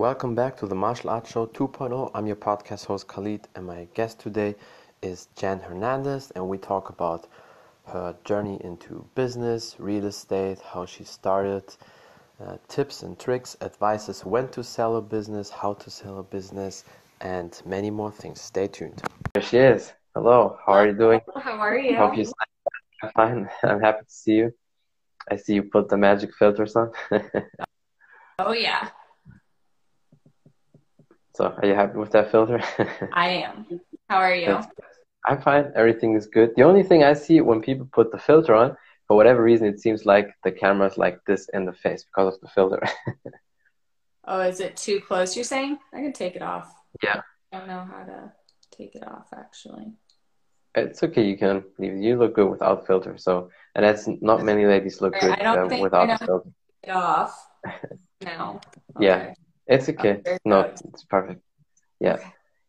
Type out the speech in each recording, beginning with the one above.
Welcome back to the Martial Arts Show 2.0. I'm your podcast host Khalid, and my guest today is Jen Hernandez, and we talk about her journey into business, real estate, how she started, uh, tips and tricks, advices when to sell a business, how to sell a business, and many more things. Stay tuned. There she is. Hello, how are you doing? How are you? Hope you are fine. I'm happy to see you. I see you put the magic filters on. oh yeah. So, are you happy with that filter? I am. How are you? I'm fine. Everything is good. The only thing I see when people put the filter on, for whatever reason, it seems like the camera's like this in the face because of the filter. oh, is it too close? You're saying? I can take it off. Yeah. I don't know how to take it off actually. It's okay. You can leave. You look good without filter. So, and that's not many ladies look good uh, without filter. It off now. Okay. Yeah, it's okay. No, it's perfect. Yeah,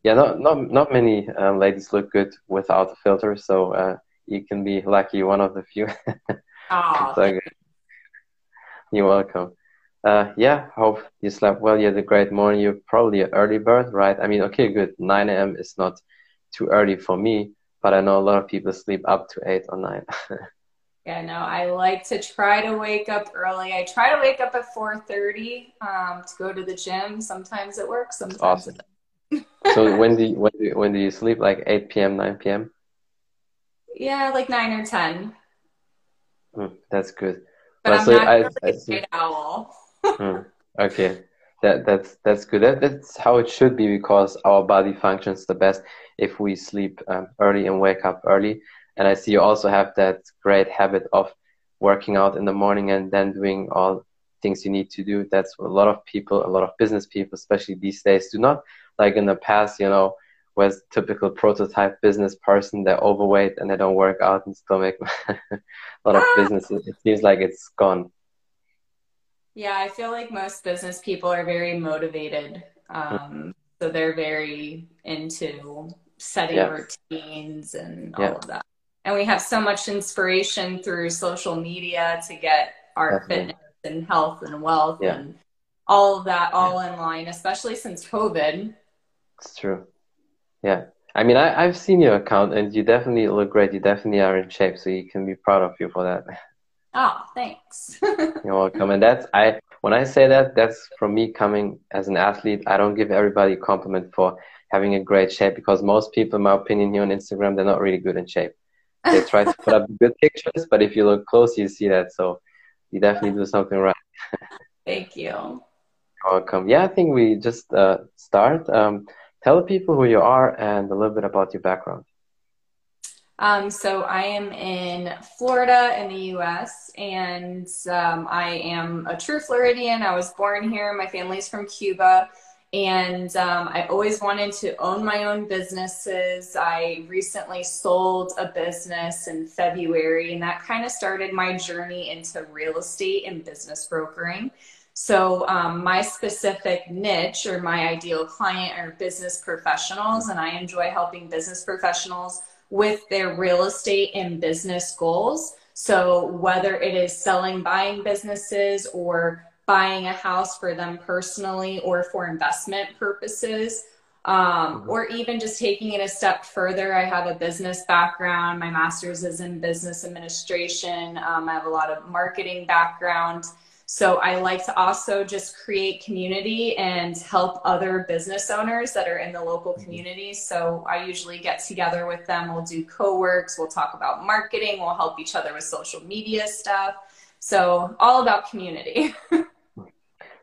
yeah. Not not not many um, ladies look good without a filter. So uh, you can be lucky, one of the few. oh, so You're welcome. Uh, yeah, hope you slept well. You had a great morning. You're probably an early bird, right? I mean, okay, good. 9 a.m. is not too early for me, but I know a lot of people sleep up to 8 or 9. yeah, no, I like to try to wake up early. I try to wake up at 4.30 um, to go to the gym. Sometimes it works, sometimes awesome. it so when do, you, when, do you, when do you sleep? Like 8 p.m., 9 p.m.? Yeah, like 9 or 10. Mm, that's good. But well, I'm so not I, really I, owl mm, okay, that that's that's good. That, that's how it should be because our body functions the best if we sleep um, early and wake up early. And I see you also have that great habit of working out in the morning and then doing all things you need to do. That's what a lot of people, a lot of business people, especially these days, do not like in the past. You know, was typical prototype business person. They're overweight and they don't work out and still make a lot of ah! businesses. It seems like it's gone. Yeah, I feel like most business people are very motivated. Um, so they're very into setting routines and all of that. And we have so much inspiration through social media to get our Definitely. fitness and health and wealth yeah. and all of that all yeah. in line, especially since COVID. It's true. Yeah. I mean, I, I've seen your account and you definitely look great. You definitely are in shape. So you can be proud of you for that. Oh, thanks. You're welcome. And that's I when I say that, that's from me coming as an athlete. I don't give everybody a compliment for having a great shape because most people, in my opinion, here on Instagram, they're not really good in shape. They try to put up good pictures, but if you look close, you see that. So you definitely do something right. Thank you. You're welcome. Yeah, I think we just uh, start. Um, tell people who you are and a little bit about your background. Um, so I am in Florida in the U.S. and um, I am a true Floridian. I was born here. My family's from Cuba. And um, I always wanted to own my own businesses. I recently sold a business in February, and that kind of started my journey into real estate and business brokering. So, um, my specific niche or my ideal client are business professionals, and I enjoy helping business professionals with their real estate and business goals. So whether it is selling, buying businesses or buying a house for them personally or for investment purposes, um, mm-hmm. or even just taking it a step further. I have a business background. My master's is in business administration. Um, I have a lot of marketing background. So I like to also just create community and help other business owners that are in the local mm-hmm. community. So I usually get together with them. We'll do co-works. We'll talk about marketing. We'll help each other with social media stuff. So all about community.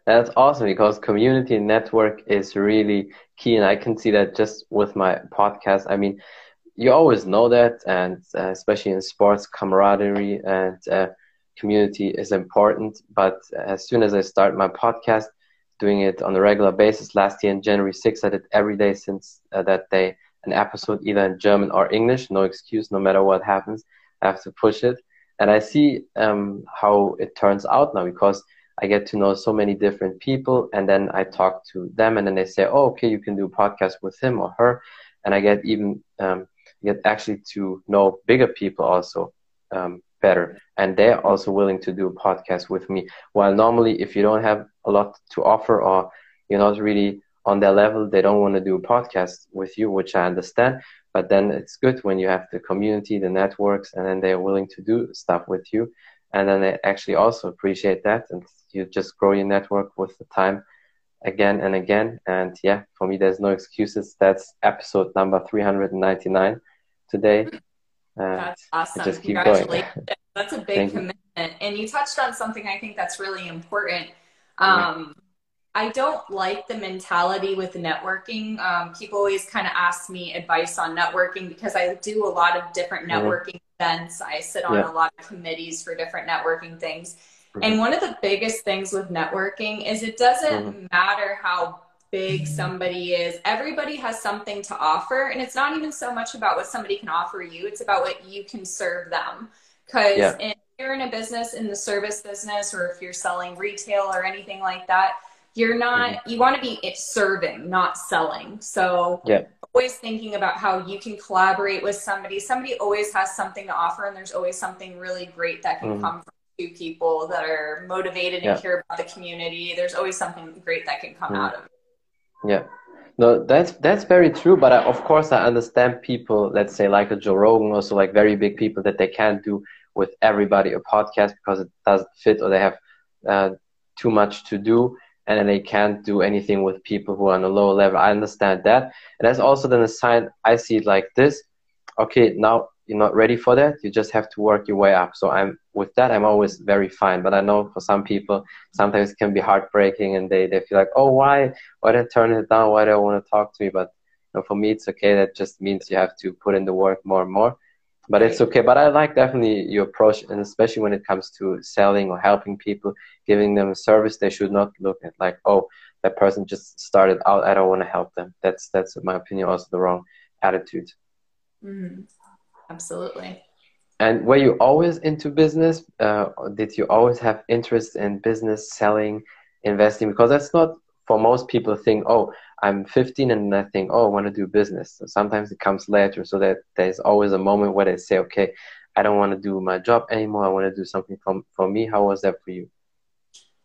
That's awesome because community network is really key. And I can see that just with my podcast. I mean, you always know that, and uh, especially in sports, camaraderie and uh, community is important. But as soon as I start my podcast, doing it on a regular basis, last year in January 6th, I did every day since uh, that day an episode either in German or English. No excuse, no matter what happens, I have to push it. And I see um, how it turns out now because I get to know so many different people, and then I talk to them, and then they say, "Oh, okay, you can do a podcast with him or her," and I get even um, get actually to know bigger people also. Um, better and they're also willing to do a podcast with me while normally if you don't have a lot to offer or you're not really on their level. They don't want to do a podcast with you, which I understand. But then it's good when you have the community, the networks, and then they're willing to do stuff with you. And then they actually also appreciate that. And you just grow your network with the time again and again. And yeah, for me, there's no excuses. That's episode number 399 today. that's awesome. Just keep Congratulations. Going. That's a big commitment. And you touched on something I think that's really important. Um, I don't like the mentality with networking. Um, people always kind of ask me advice on networking because I do a lot of different mm-hmm. networking mm-hmm. Events. I sit on yeah. a lot of committees for different networking things. Mm-hmm. And one of the biggest things with networking is it doesn't mm-hmm. matter how big somebody is. Everybody has something to offer. And it's not even so much about what somebody can offer you, it's about what you can serve them. Because yeah. if you're in a business, in the service business, or if you're selling retail or anything like that, you're not, mm-hmm. you want to be serving, not selling. So, yeah. Always thinking about how you can collaborate with somebody. Somebody always has something to offer, and there's always something really great that can mm-hmm. come from two people that are motivated and yeah. care about the community. There's always something great that can come mm-hmm. out of it. Yeah. No, that's that's very true. But I, of course, I understand people. Let's say like a Joe Rogan, also like very big people that they can't do with everybody a podcast because it doesn't fit or they have uh, too much to do and they can't do anything with people who are on a lower level. I understand that. And that's also then a sign I see it like this. Okay, now you're not ready for that. You just have to work your way up. So I'm with that, I'm always very fine. But I know for some people, sometimes it can be heartbreaking and they, they feel like, oh, why? Why did I turn it down? Why do I want to talk to me? But you know, for me, it's okay. That just means you have to put in the work more and more but it's okay. But I like definitely your approach, and especially when it comes to selling or helping people, giving them a service, they should not look at like, oh, that person just started out. I don't want to help them. That's that's in my opinion also the wrong attitude. Mm-hmm. Absolutely. And were you always into business? Uh, did you always have interest in business, selling, investing? Because that's not for most people. Think, oh, I'm 15 and I think, oh, I want to do business. So sometimes it comes later, so that there's always a moment where they say, okay, I don't want to do my job anymore. I want to do something for, for me. How was that for you?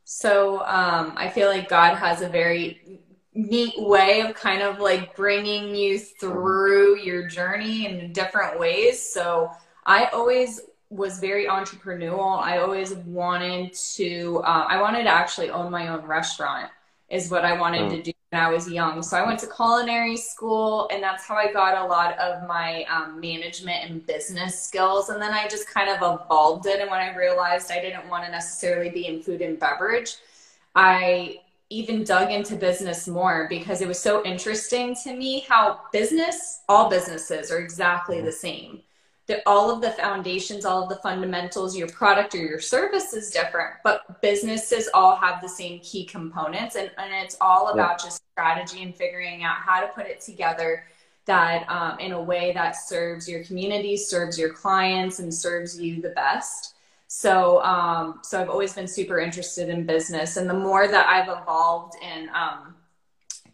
So um, I feel like God has a very neat way of kind of like bringing you through your journey in different ways. So I always was very entrepreneurial. I always wanted to, uh, I wanted to actually own my own restaurant is what I wanted mm. to do when I was young. So I went to culinary school, and that's how I got a lot of my um, management and business skills. And then I just kind of evolved it. And when I realized I didn't want to necessarily be in food and beverage, I even dug into business more because it was so interesting to me how business, all businesses are exactly the same that all of the foundations, all of the fundamentals, your product or your service is different, but businesses all have the same key components. And, and it's all about yeah. just strategy and figuring out how to put it together that um, in a way that serves your community, serves your clients, and serves you the best. So, um, so I've always been super interested in business, and the more that I've evolved in um,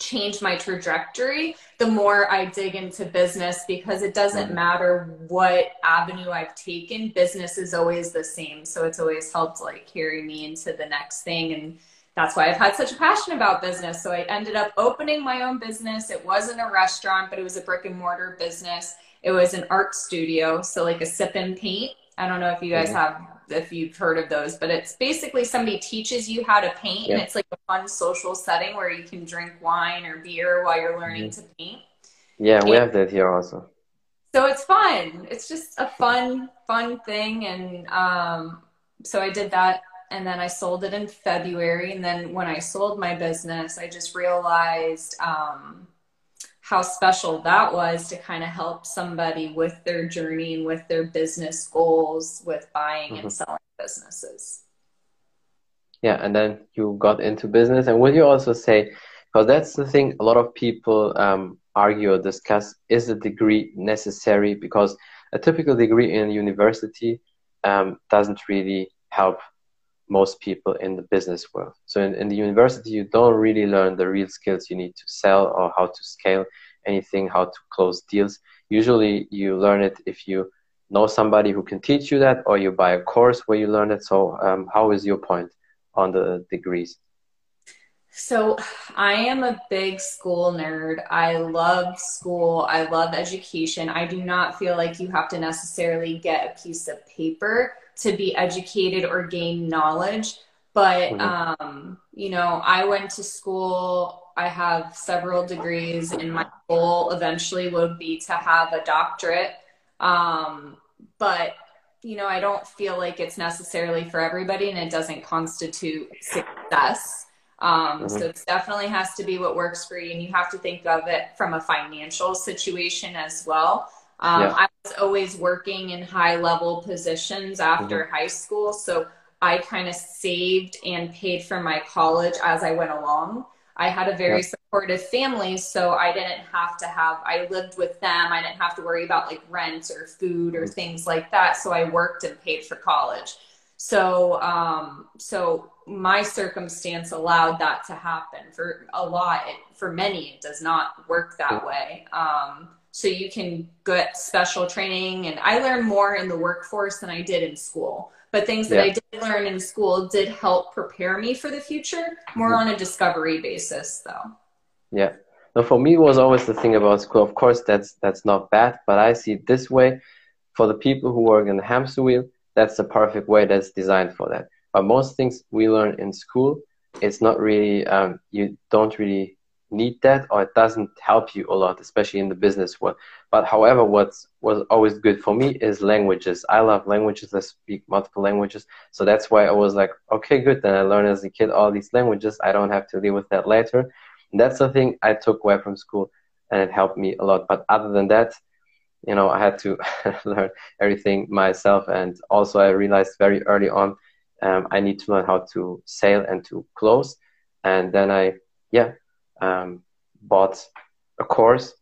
changed my trajectory, the more I dig into business because it doesn't mm-hmm. matter what avenue I've taken, business is always the same. So it's always helped like carry me into the next thing. And that's why I've had such a passion about business. So I ended up opening my own business. It wasn't a restaurant, but it was a brick and mortar business. It was an art studio. So like a sip and paint. I don't know if you guys mm-hmm. have if you've heard of those, but it's basically somebody teaches you how to paint and it's like a fun social setting where you can drink wine or beer while you're learning mm-hmm. to paint. Yeah, we and have that here also. So it's fun. It's just a fun, fun thing. And um, so I did that and then I sold it in February. And then when I sold my business, I just realized um, how special that was to kind of help somebody with their journey and with their business goals with buying mm-hmm. and selling businesses. Yeah, and then you got into business. And would you also say, because that's the thing a lot of people um, argue or discuss is a degree necessary? Because a typical degree in university um, doesn't really help most people in the business world. So in, in the university, you don't really learn the real skills you need to sell or how to scale anything, how to close deals. Usually you learn it if you know somebody who can teach you that or you buy a course where you learn it. So um, how is your point on the degrees? So, I am a big school nerd. I love school. I love education. I do not feel like you have to necessarily get a piece of paper to be educated or gain knowledge. But, mm-hmm. um, you know, I went to school. I have several degrees, and my goal eventually would be to have a doctorate. Um, but you know, I don't feel like it's necessarily for everybody and it doesn't constitute success. Um, mm-hmm. So it definitely has to be what works for you. And you have to think of it from a financial situation as well. Um, yeah. I was always working in high level positions after mm-hmm. high school. So I kind of saved and paid for my college as I went along. I had a very supportive family, so I didn't have to have, I lived with them. I didn't have to worry about like rent or food or mm-hmm. things like that. So I worked and paid for college. So, um, so my circumstance allowed that to happen for a lot. It, for many, it does not work that way. Um, so you can get special training, and I learned more in the workforce than I did in school. But things that yeah. I did learn in school did help prepare me for the future, more mm-hmm. on a discovery basis, though. Yeah. Now, for me, was always the thing about school. Of course, that's that's not bad, but I see it this way: for the people who work in the hamster wheel, that's the perfect way that's designed for that. But most things we learn in school, it's not really um, you don't really need that or it doesn't help you a lot, especially in the business world. But however, what's was always good for me is languages. I love languages. I speak multiple languages. So that's why I was like, okay, good. Then I learned as a kid all these languages. I don't have to deal with that later. And that's the thing I took away from school and it helped me a lot. But other than that, you know, I had to learn everything myself. And also I realized very early on, um, I need to learn how to sail and to close. And then I, yeah, um, bought a course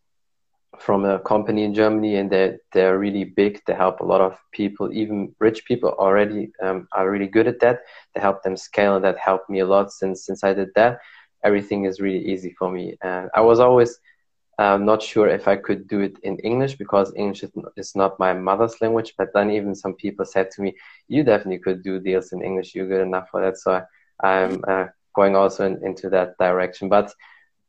from a company in Germany, and they're they're really big. They help a lot of people, even rich people already um, are really good at that. They help them scale, and that helped me a lot. Since since I did that, everything is really easy for me. And I was always um, not sure if I could do it in English because English is not my mother's language. But then even some people said to me, "You definitely could do deals in English. You're good enough for that." So I'm uh, going also in, into that direction, but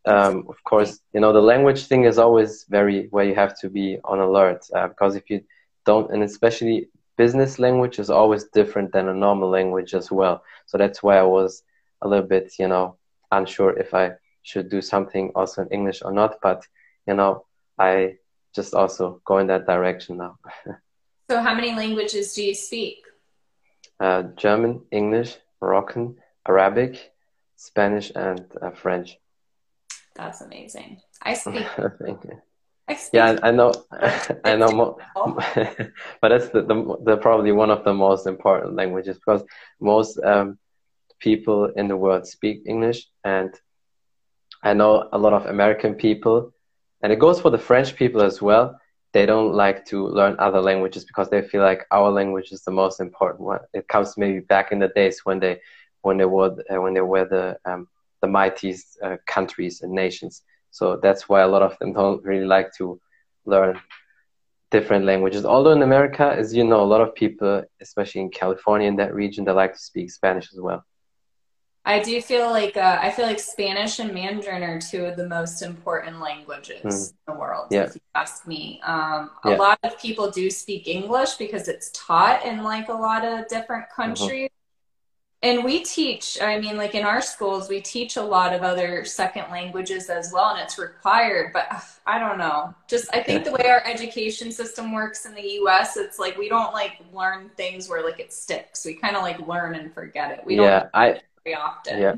um, of course, you know, the language thing is always very where you have to be on alert uh, because if you don't, and especially business language is always different than a normal language as well. So that's why I was a little bit, you know, unsure if I should do something also in English or not. But, you know, I just also go in that direction now. so, how many languages do you speak? Uh, German, English, Moroccan, Arabic, Spanish, and uh, French. That's amazing. I speak. Thank you. I speak yeah, I know. I know, more, but that's the, the, the probably one of the most important languages because most um, people in the world speak English, and I know a lot of American people, and it goes for the French people as well. They don't like to learn other languages because they feel like our language is the most important one. It comes maybe back in the days when they when they were uh, when they were the um, the mightiest uh, countries and nations. So that's why a lot of them don't really like to learn different languages. Although in America, as you know, a lot of people, especially in California in that region, they like to speak Spanish as well. I do feel like uh, I feel like Spanish and Mandarin are two of the most important languages mm. in the world. Yeah. If you ask me, um, a yeah. lot of people do speak English because it's taught in like a lot of different mm-hmm. countries. Mm-hmm and we teach i mean like in our schools we teach a lot of other second languages as well and it's required but i don't know. Just i think the way our education system works in the us it's like we don't like learn things where like it sticks. We kind of like learn and forget it. We don't yeah i very often. Yeah.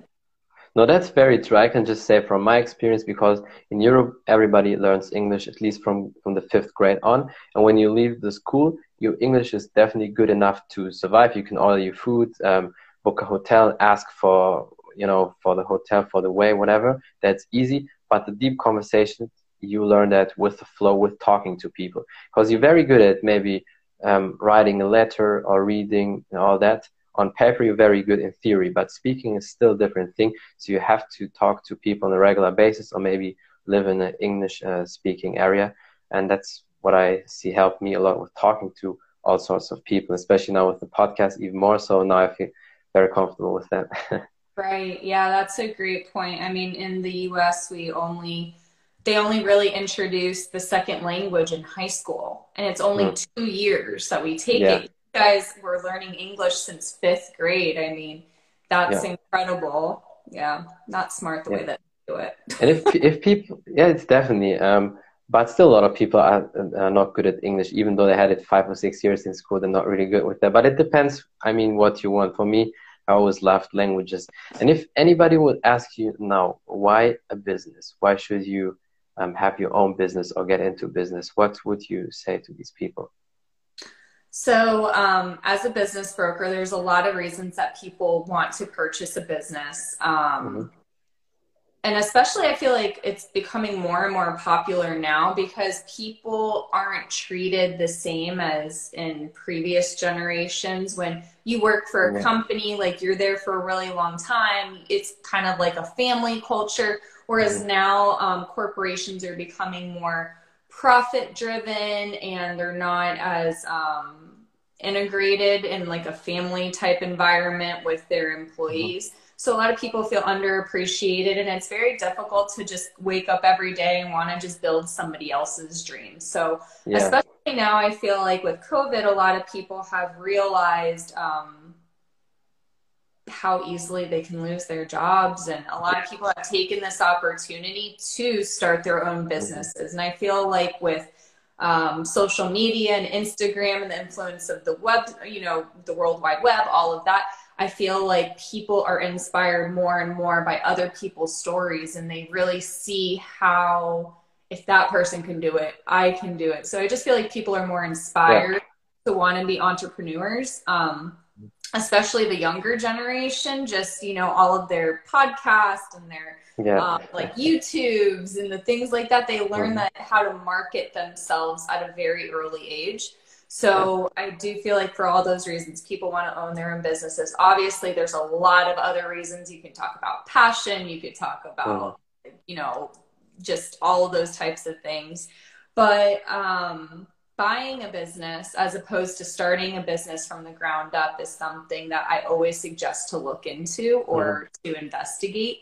No that's very true. I can just say from my experience because in europe everybody learns english at least from from the fifth grade on. And when you leave the school your english is definitely good enough to survive. You can order your food um, book a hotel, ask for you know for the hotel for the way, whatever. That's easy. But the deep conversation, you learn that with the flow, with talking to people, because you're very good at maybe um, writing a letter or reading and all that. On paper, you're very good in theory, but speaking is still a different thing. So you have to talk to people on a regular basis, or maybe live in an English uh, speaking area, and that's what I see helped me a lot with talking to all sorts of people, especially now with the podcast, even more so. Now I feel very comfortable with that. Right. Yeah, that's a great point. I mean, in the US, we only they only really introduce the second language in high school, and it's only mm. two years that we take yeah. it. You guys were learning English since fifth grade. I mean, that's yeah. incredible. Yeah, not smart the yeah. way that they do it. and if if people, yeah, it's definitely. Um, but still, a lot of people are, are not good at English, even though they had it five or six years in school. They're not really good with that. But it depends. I mean, what you want. For me, I always loved languages. And if anybody would ask you now, why a business? Why should you um, have your own business or get into business? What would you say to these people? So, um, as a business broker, there's a lot of reasons that people want to purchase a business. Um, mm-hmm and especially I feel like it's becoming more and more popular now because people aren't treated the same as in previous generations. When you work for a company, like you're there for a really long time, it's kind of like a family culture. Whereas mm-hmm. now um, corporations are becoming more profit driven and they're not as um, integrated in like a family type environment with their employees. Mm-hmm. So a lot of people feel underappreciated and it's very difficult to just wake up every day and want to just build somebody else's dreams. So yeah. especially now, I feel like with COVID, a lot of people have realized um, how easily they can lose their jobs. And a lot of people have taken this opportunity to start their own businesses. And I feel like with um, social media and Instagram and the influence of the web, you know, the World Wide Web, all of that, I feel like people are inspired more and more by other people's stories and they really see how if that person can do it, I can do it. So I just feel like people are more inspired yeah. to want to be entrepreneurs. Um, especially the younger generation, just, you know, all of their podcasts and their yeah. um, like YouTubes and the things like that. They learn mm-hmm. that how to market themselves at a very early age. So I do feel like for all those reasons, people want to own their own businesses. Obviously, there's a lot of other reasons. You can talk about passion. You could talk about, mm. you know, just all of those types of things. But um, buying a business as opposed to starting a business from the ground up is something that I always suggest to look into or mm. to investigate.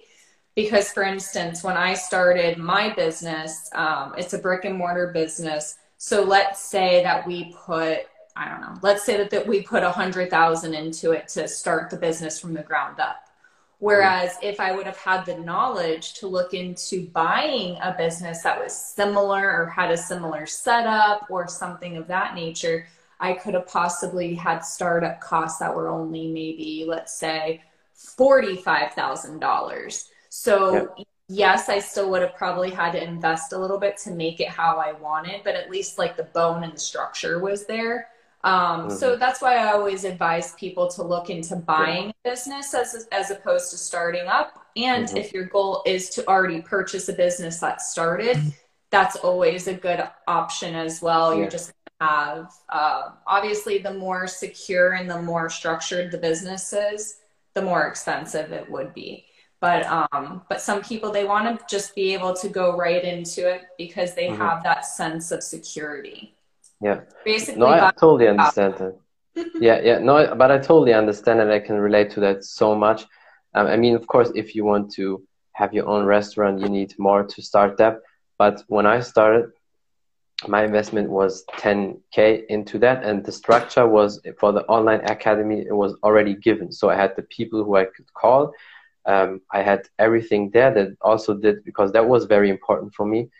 Because, for instance, when I started my business, um, it's a brick and mortar business so let's say that we put, I don't know, let's say that, that we put a hundred thousand into it to start the business from the ground up. Whereas if I would have had the knowledge to look into buying a business that was similar or had a similar setup or something of that nature, I could have possibly had startup costs that were only maybe, let's say, $45,000. So yes, I still would have probably had to invest a little bit to make it how I wanted, but at least like the bone and the structure was there. Um, mm-hmm. So that's why I always advise people to look into buying yeah. a business as, as opposed to starting up. And mm-hmm. if your goal is to already purchase a business that started, mm-hmm. that's always a good option as well. Yeah. You're just have uh, obviously the more secure and the more structured the business is, the more expensive it would be but um but some people they want to just be able to go right into it because they mm-hmm. have that sense of security yeah. Basically no i totally understand that. Yeah yeah. No but i totally understand and i can relate to that so much. Um, i mean of course if you want to have your own restaurant you need more to start that but when i started my investment was 10k into that and the structure was for the online academy it was already given. So i had the people who i could call. Um, I had everything there that also did because that was very important for me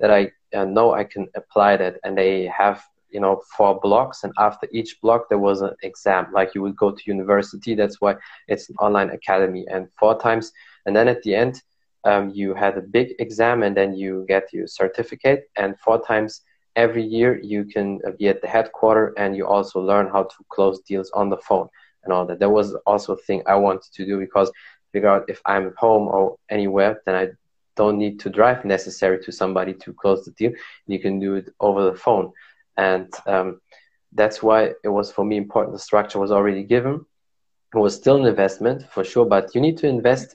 that I uh, know I can apply that. And they have you know four blocks. And after each block there was an exam. Like you would go to university. That's why it's an online academy and four times. And then at the end um, you had a big exam and then you get your certificate. And four times every year you can be at the headquarter and you also learn how to close deals on the phone and all that. That was also a thing i wanted to do because figure out if I'm at home or anywhere, then I don't need to drive necessary to somebody to close the deal. You can do it over the phone. And um, that's why it was for me important. The structure was already given. It was still an investment for sure, but you need to invest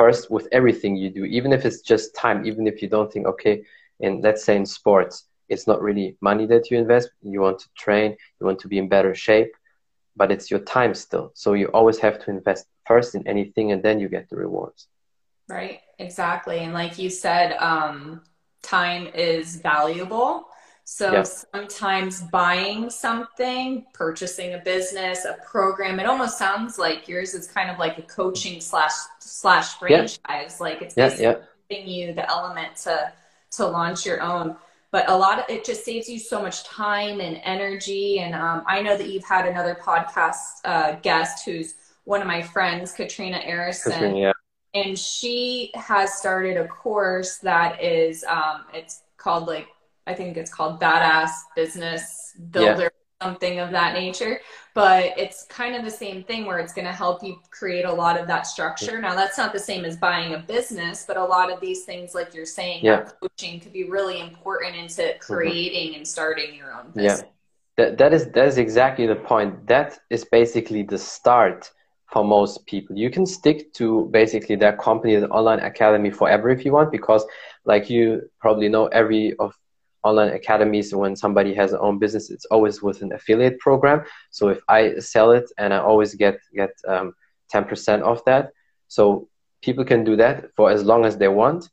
first with everything you do, even if it's just time, even if you don't think, okay, in let's say in sports, it's not really money that you invest. You want to train, you want to be in better shape, but it's your time still. So you always have to invest first in anything and then you get the rewards right exactly and like you said um, time is valuable so yeah. sometimes buying something, purchasing a business, a program, it almost sounds like yours is kind of like a coaching slash slash franchise. Yeah. Like it's basically yeah, giving you the element to to launch your own. But a lot of it just saves you so much time and energy. And um, I know that you've had another podcast uh, guest who's one of my friends, Katrina Arison. Katrina, yeah. And she has started a course that is, um, it's called like I think it's called Badass Business Builder, yeah. something of that nature. But it's kind of the same thing where it's going to help you create a lot of that structure. Now, that's not the same as buying a business, but a lot of these things, like you're saying, yeah. coaching could be really important into mm-hmm. creating mm-hmm. and starting your own business. Yeah. That, that is that is exactly the point. That is basically the start for most people. You can stick to basically that company, the online academy forever if you want, because like you probably know, every of online academies when somebody has their own business it's always with an affiliate program so if i sell it and i always get get um, 10% of that so people can do that for as long as they want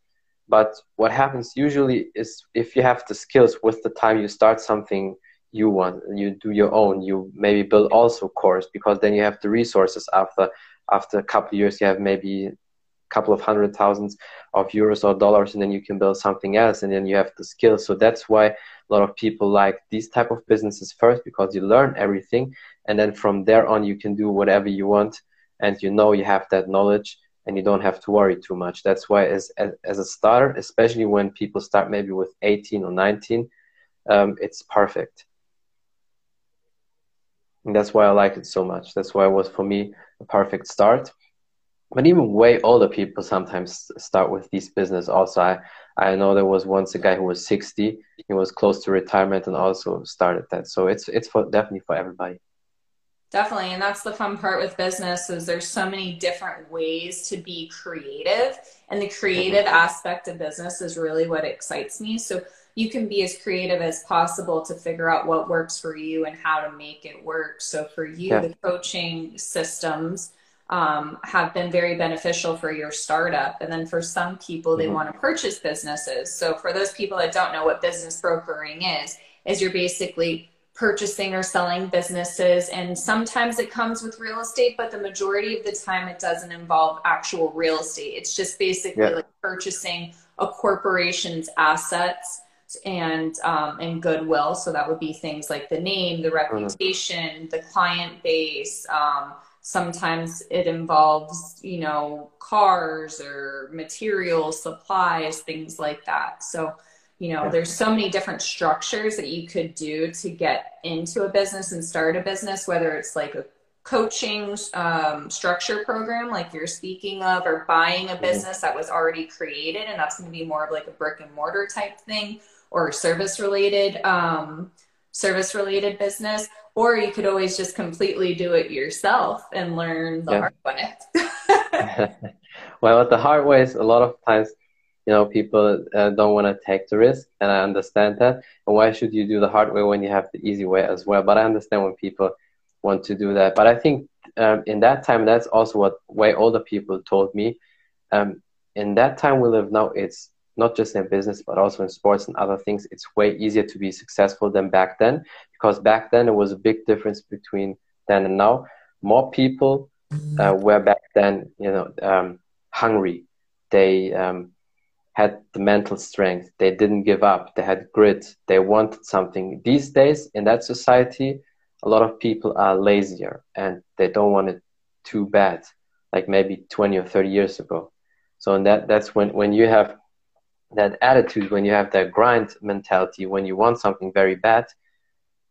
but what happens usually is if you have the skills with the time you start something you want you do your own you maybe build also course because then you have the resources after after a couple of years you have maybe a couple of hundred thousands of euros or dollars and then you can build something else and then you have the skills so that's why a lot of people like these type of businesses first because you learn everything and then from there on you can do whatever you want and you know you have that knowledge and you don't have to worry too much. That's why as as, as a starter especially when people start maybe with 18 or 19 um, it's perfect and that's why i like it so much. That's why it was for me a perfect start. But even way older people sometimes start with this business also. I i know there was once a guy who was 60 he was close to retirement and also started that. So it's it's for definitely for everybody. Definitely. And that's the fun part with business is there's so many different ways to be creative. And the creative mm-hmm. aspect of business is really what excites me. So you can be as creative as possible to figure out what works for you and how to make it work so for you yeah. the coaching systems um, have been very beneficial for your startup. And then for some people, they mm-hmm. want to purchase businesses. So for those people that don't know what business brokering is, is you're basically purchasing or selling businesses and sometimes it comes with real estate but the majority of the time it doesn't involve actual real estate it's just basically yeah. like purchasing a corporation's assets and um, and goodwill so that would be things like the name the mm-hmm. reputation the client base um, sometimes it involves you know cars or materials supplies things like that so you know there's so many different structures that you could do to get into a business and start a business whether it's like a coaching um, structure program like you're speaking of or buying a mm-hmm. business that was already created and that's going to be more of like a brick and mortar type thing or service related um, service related business or you could always just completely do it yourself and learn the yeah. hard way. well, the hard way is a lot of times, you know, people uh, don't want to take the risk, and I understand that. And why should you do the hard way when you have the easy way as well? But I understand when people want to do that. But I think um, in that time, that's also what way older people told me. Um, in that time we live now, it's not just in business but also in sports and other things it's way easier to be successful than back then because back then there was a big difference between then and now. More people uh, were back then you know um, hungry. They um, had the mental strength. They didn't give up. They had grit. They wanted something. These days in that society a lot of people are lazier and they don't want it too bad like maybe 20 or 30 years ago. So in that that's when when you have that attitude, when you have that grind mentality, when you want something very bad,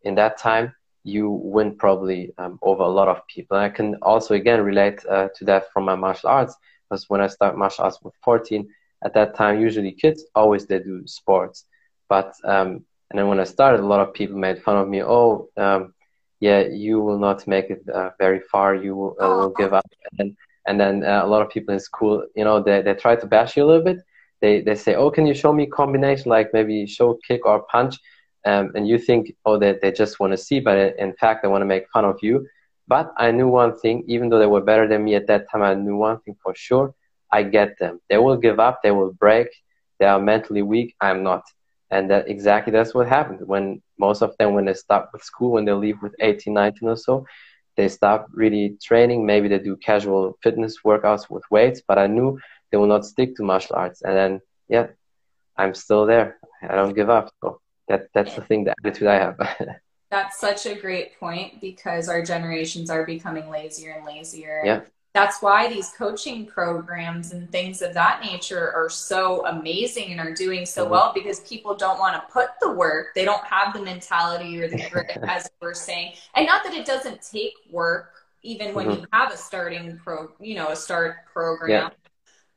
in that time, you win probably um, over a lot of people. And I can also, again, relate uh, to that from my martial arts, because when I start martial arts with 14, at that time, usually kids always they do sports. But, um, and then when I started, a lot of people made fun of me. Oh, um, yeah, you will not make it uh, very far. You will, uh, will give up. And then, and then uh, a lot of people in school, you know, they, they try to bash you a little bit they, they say, oh, can you show me combination, like maybe show kick or punch? Um, and you think, oh, they, they just want to see, but in fact, they want to make fun of you. But I knew one thing, even though they were better than me at that time, I knew one thing for sure. I get them. They will give up. They will break. They are mentally weak. I'm not. And that exactly that's what happened when most of them, when they stop with school, when they leave with 18, 19 or so, they stop really training. Maybe they do casual fitness workouts with weights, but I knew they will not stick to martial arts. And then, yeah, I'm still there. I don't give up. So that that's the thing, the attitude I have. that's such a great point because our generations are becoming lazier and lazier. Yeah. That's why these coaching programs and things of that nature are so amazing and are doing so mm-hmm. well because people don't want to put the work. They don't have the mentality or the grit, as we're saying. And not that it doesn't take work, even when mm-hmm. you have a starting pro, you know, a start program. Yeah.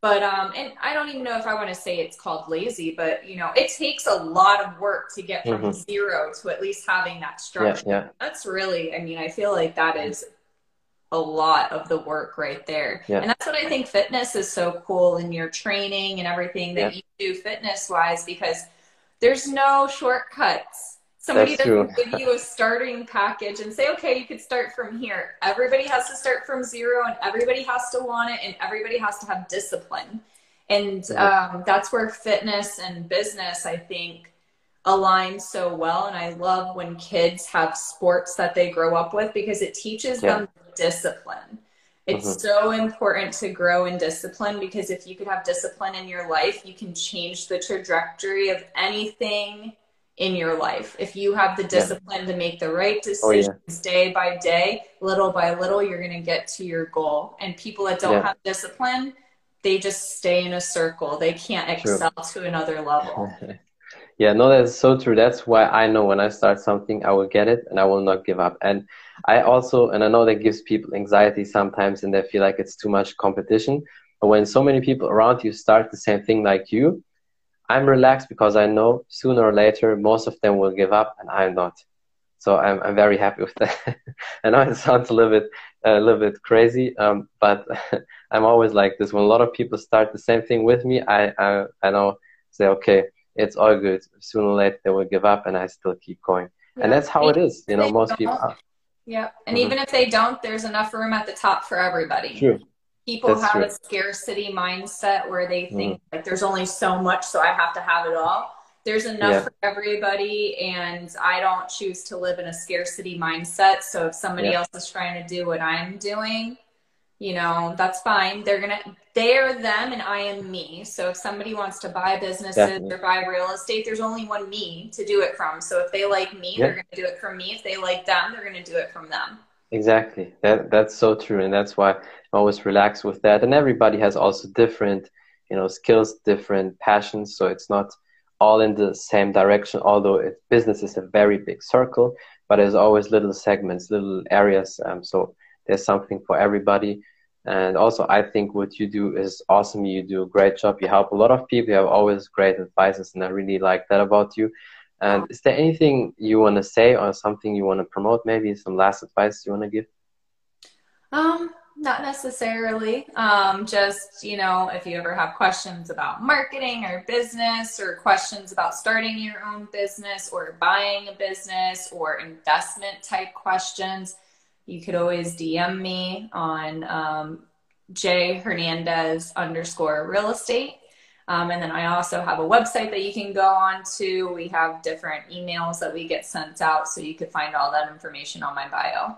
But um, and I don't even know if I want to say it's called lazy, but you know, it takes a lot of work to get from mm-hmm. zero to at least having that structure. Yeah, yeah. That's really, I mean, I feel like that is a lot of the work right there. Yeah. And that's what I think fitness is so cool in your training and everything that you do fitness wise because there's no shortcuts Somebody That's doesn't true. give you a starting package and say, okay, you could start from here. Everybody has to start from zero and everybody has to want it and everybody has to have discipline. And um, that's where fitness and business, I think, align so well. And I love when kids have sports that they grow up with because it teaches yeah. them discipline. It's mm-hmm. so important to grow in discipline because if you could have discipline in your life, you can change the trajectory of anything in your life. If you have the discipline yeah. to make the right decisions oh, yeah. day by day, little by little, you're going to get to your goal. And people that don't yeah. have discipline, they just stay in a circle. They can't excel true. to another level. yeah, no, that's so true. That's why I know when I start something, I will get it and I will not give up. And I also, and I know that gives people anxiety sometimes and they feel like it's too much competition. But when so many people around you start the same thing like you, I'm relaxed because I know sooner or later most of them will give up and I'm not. So I'm, I'm very happy with that. I know it sounds a little bit a little bit crazy, um, but I'm always like this. When a lot of people start the same thing with me, I I, I know say okay, it's all good. Sooner or later they will give up, and I still keep going. Yeah. And that's how it is. You know, most people. Are. Yeah, and mm-hmm. even if they don't, there's enough room at the top for everybody. True people That's have true. a scarcity mindset where they mm. think mm. like there's only so much so i have to have it all there's enough yeah. for everybody and i don't choose to live in a scarcity mindset so if somebody yeah. else is trying to do what i'm doing you know that's fine they're gonna they're them and i am me so if somebody wants to buy businesses Definitely. or buy real estate there's only one me to do it from so if they like me yeah. they're gonna do it from me if they like them they're gonna do it from them Exactly. That that's so true, and that's why I'm always relax with that. And everybody has also different, you know, skills, different passions. So it's not all in the same direction. Although it, business is a very big circle, but there's always little segments, little areas. Um, so there's something for everybody. And also, I think what you do is awesome. You do a great job. You help a lot of people. You have always great advices, and I really like that about you. And is there anything you want to say or something you want to promote? Maybe some last advice you want to give? Um, not necessarily. Um, just, you know, if you ever have questions about marketing or business or questions about starting your own business or buying a business or investment type questions, you could always DM me on um, J Hernandez underscore real estate. Um, and then I also have a website that you can go on to. We have different emails that we get sent out, so you could find all that information on my bio.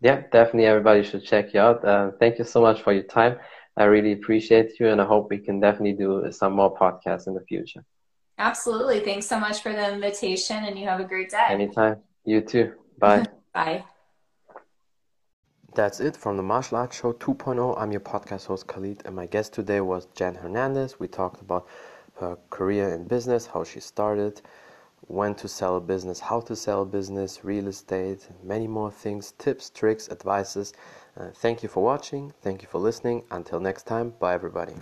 Yeah, definitely. Everybody should check you out. Uh, thank you so much for your time. I really appreciate you, and I hope we can definitely do some more podcasts in the future. Absolutely. Thanks so much for the invitation, and you have a great day. Anytime. You too. Bye. Bye. That's it from the Martial Arts Show 2.0. I'm your podcast host Khalid, and my guest today was Jan Hernandez. We talked about her career in business, how she started, when to sell a business, how to sell a business, real estate, many more things, tips, tricks, advices. Uh, thank you for watching. Thank you for listening. Until next time, bye everybody.